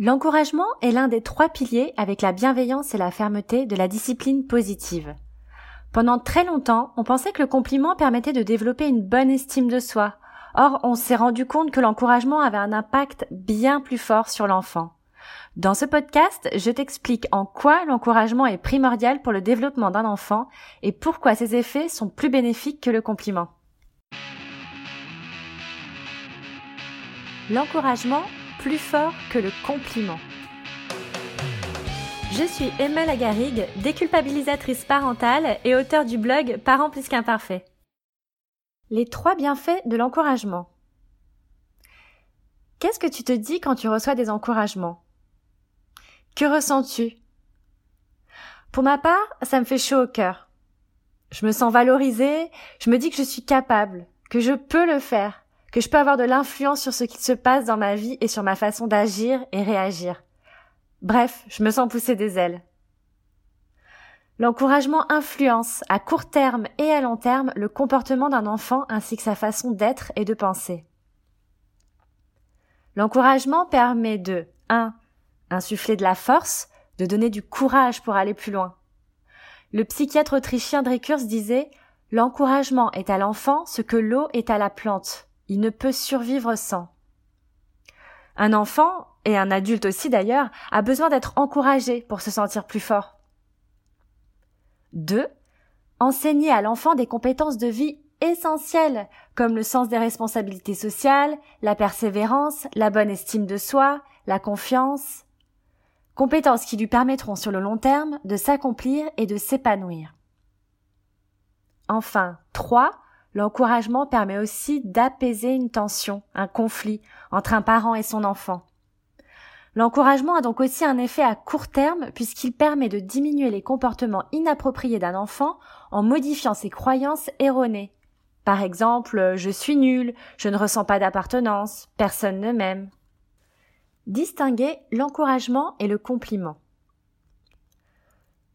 L'encouragement est l'un des trois piliers avec la bienveillance et la fermeté de la discipline positive. Pendant très longtemps, on pensait que le compliment permettait de développer une bonne estime de soi. Or, on s'est rendu compte que l'encouragement avait un impact bien plus fort sur l'enfant. Dans ce podcast, je t'explique en quoi l'encouragement est primordial pour le développement d'un enfant et pourquoi ses effets sont plus bénéfiques que le compliment. L'encouragement plus fort que le compliment. Je suis Emma Lagarigue, déculpabilisatrice parentale et auteure du blog Parents plus qu'imparfaits. Les trois bienfaits de l'encouragement. Qu'est-ce que tu te dis quand tu reçois des encouragements? Que ressens-tu? Pour ma part, ça me fait chaud au cœur. Je me sens valorisée, je me dis que je suis capable, que je peux le faire, que je peux avoir de l'influence sur ce qui se passe dans ma vie et sur ma façon d'agir et réagir. Bref, je me sens pousser des ailes. L'encouragement influence à court terme et à long terme le comportement d'un enfant ainsi que sa façon d'être et de penser. L'encouragement permet de 1. insuffler de la force, de donner du courage pour aller plus loin. Le psychiatre autrichien Drekurs disait L'encouragement est à l'enfant ce que l'eau est à la plante. Il ne peut survivre sans. Un enfant, et un adulte aussi d'ailleurs, a besoin d'être encouragé pour se sentir plus fort. 2. Enseigner à l'enfant des compétences de vie essentielles, comme le sens des responsabilités sociales, la persévérance, la bonne estime de soi, la confiance. Compétences qui lui permettront sur le long terme de s'accomplir et de s'épanouir. Enfin, 3. L'encouragement permet aussi d'apaiser une tension, un conflit entre un parent et son enfant. L'encouragement a donc aussi un effet à court terme puisqu'il permet de diminuer les comportements inappropriés d'un enfant en modifiant ses croyances erronées. Par exemple, je suis nul, je ne ressens pas d'appartenance, personne ne m'aime. Distinguer l'encouragement et le compliment.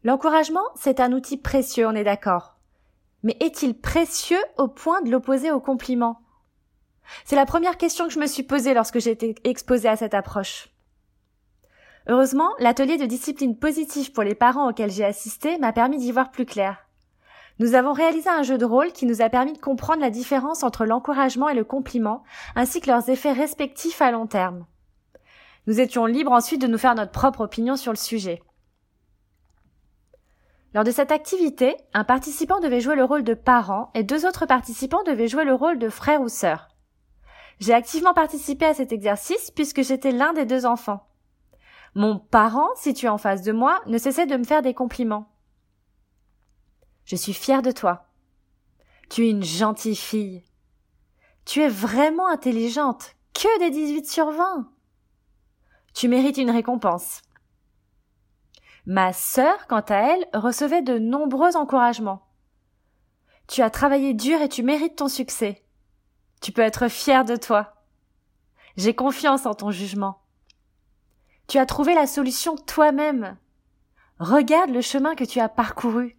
L'encouragement, c'est un outil précieux, on est d'accord mais est-il précieux au point de l'opposer au compliment? C'est la première question que je me suis posée lorsque j'ai été exposée à cette approche. Heureusement, l'atelier de discipline positive pour les parents auquel j'ai assisté m'a permis d'y voir plus clair. Nous avons réalisé un jeu de rôle qui nous a permis de comprendre la différence entre l'encouragement et le compliment, ainsi que leurs effets respectifs à long terme. Nous étions libres ensuite de nous faire notre propre opinion sur le sujet. Lors de cette activité, un participant devait jouer le rôle de parent et deux autres participants devaient jouer le rôle de frère ou sœur. J'ai activement participé à cet exercice puisque j'étais l'un des deux enfants. Mon parent, situé en face de moi, ne cessait de me faire des compliments. Je suis fière de toi. Tu es une gentille fille. Tu es vraiment intelligente. Que des 18 sur 20. Tu mérites une récompense. Ma sœur, quant à elle, recevait de nombreux encouragements. Tu as travaillé dur et tu mérites ton succès. Tu peux être fier de toi. J'ai confiance en ton jugement. Tu as trouvé la solution toi-même. Regarde le chemin que tu as parcouru.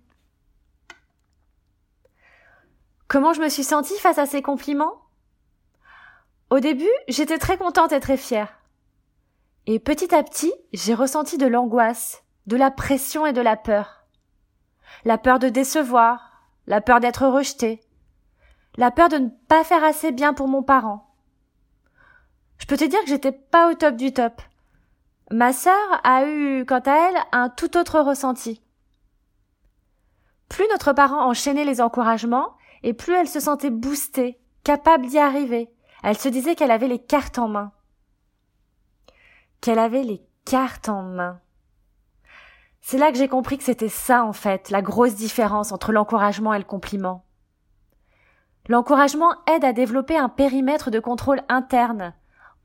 Comment je me suis sentie face à ces compliments? Au début, j'étais très contente et très fière. Et petit à petit, j'ai ressenti de l'angoisse, de la pression et de la peur. La peur de décevoir, la peur d'être rejeté, la peur de ne pas faire assez bien pour mon parent. Je peux te dire que j'étais pas au top du top. Ma sœur a eu, quant à elle, un tout autre ressenti. Plus notre parent enchaînait les encouragements, et plus elle se sentait boostée, capable d'y arriver. Elle se disait qu'elle avait les cartes en main. Qu'elle avait les cartes en main. C'est là que j'ai compris que c'était ça, en fait, la grosse différence entre l'encouragement et le compliment. L'encouragement aide à développer un périmètre de contrôle interne.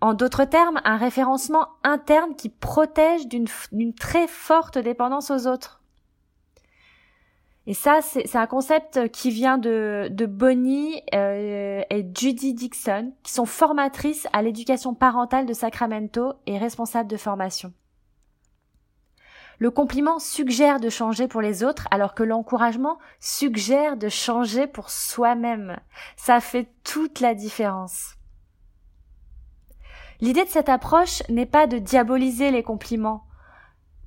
En d'autres termes, un référencement interne qui protège d'une très forte dépendance aux autres. Et ça, c'est un concept qui vient de, Bonnie euh, et Judy Dixon, qui sont formatrices à l'éducation parentale de Sacramento et responsables de formation. Le compliment suggère de changer pour les autres alors que l'encouragement suggère de changer pour soi-même. Ça fait toute la différence. L'idée de cette approche n'est pas de diaboliser les compliments.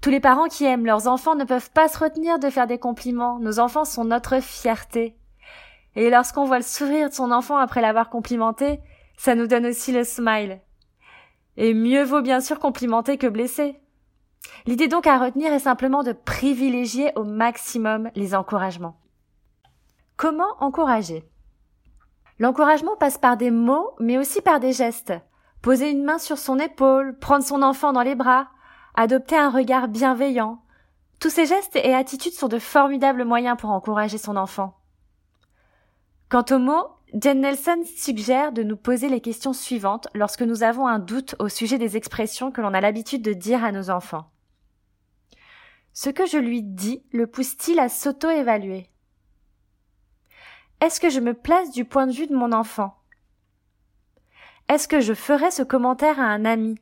Tous les parents qui aiment leurs enfants ne peuvent pas se retenir de faire des compliments. Nos enfants sont notre fierté. Et lorsqu'on voit le sourire de son enfant après l'avoir complimenté, ça nous donne aussi le smile. Et mieux vaut bien sûr complimenter que blesser. L'idée donc à retenir est simplement de privilégier au maximum les encouragements. Comment encourager? L'encouragement passe par des mots, mais aussi par des gestes. Poser une main sur son épaule, prendre son enfant dans les bras, adopter un regard bienveillant. Tous ces gestes et attitudes sont de formidables moyens pour encourager son enfant. Quant aux mots, Jen Nelson suggère de nous poser les questions suivantes lorsque nous avons un doute au sujet des expressions que l'on a l'habitude de dire à nos enfants. Ce que je lui dis le pousse-t-il à s'auto-évaluer? Est-ce que je me place du point de vue de mon enfant? Est-ce que je ferai ce commentaire à un ami?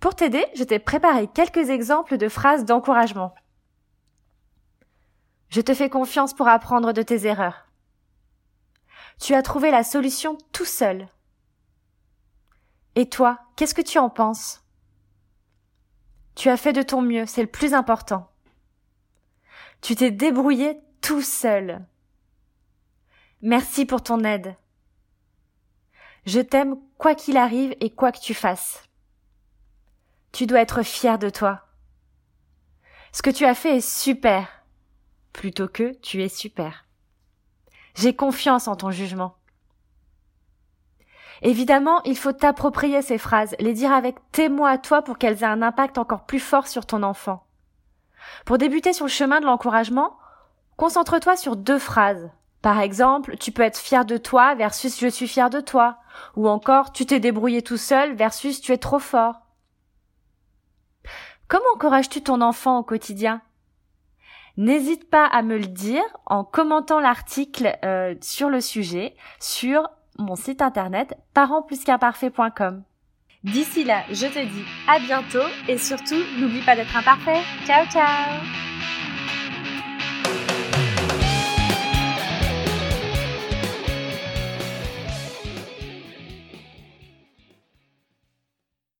Pour t'aider, je t'ai préparé quelques exemples de phrases d'encouragement. Je te fais confiance pour apprendre de tes erreurs. Tu as trouvé la solution tout seul. Et toi, qu'est-ce que tu en penses? Tu as fait de ton mieux, c'est le plus important. Tu t'es débrouillé tout seul. Merci pour ton aide. Je t'aime quoi qu'il arrive et quoi que tu fasses. Tu dois être fier de toi. Ce que tu as fait est super, plutôt que tu es super. J'ai confiance en ton jugement. Évidemment, il faut t'approprier ces phrases, les dire avec tes mots à toi pour qu'elles aient un impact encore plus fort sur ton enfant. Pour débuter sur le chemin de l'encouragement, concentre-toi sur deux phrases. Par exemple, tu peux être fier de toi versus je suis fier de toi, ou encore tu t'es débrouillé tout seul versus tu es trop fort. Comment encourages-tu ton enfant au quotidien? N'hésite pas à me le dire en commentant l'article euh, sur le sujet sur mon site internet parentsplusqu'imparfait.com. D'ici là, je te dis à bientôt et surtout, n'oublie pas d'être imparfait. Ciao ciao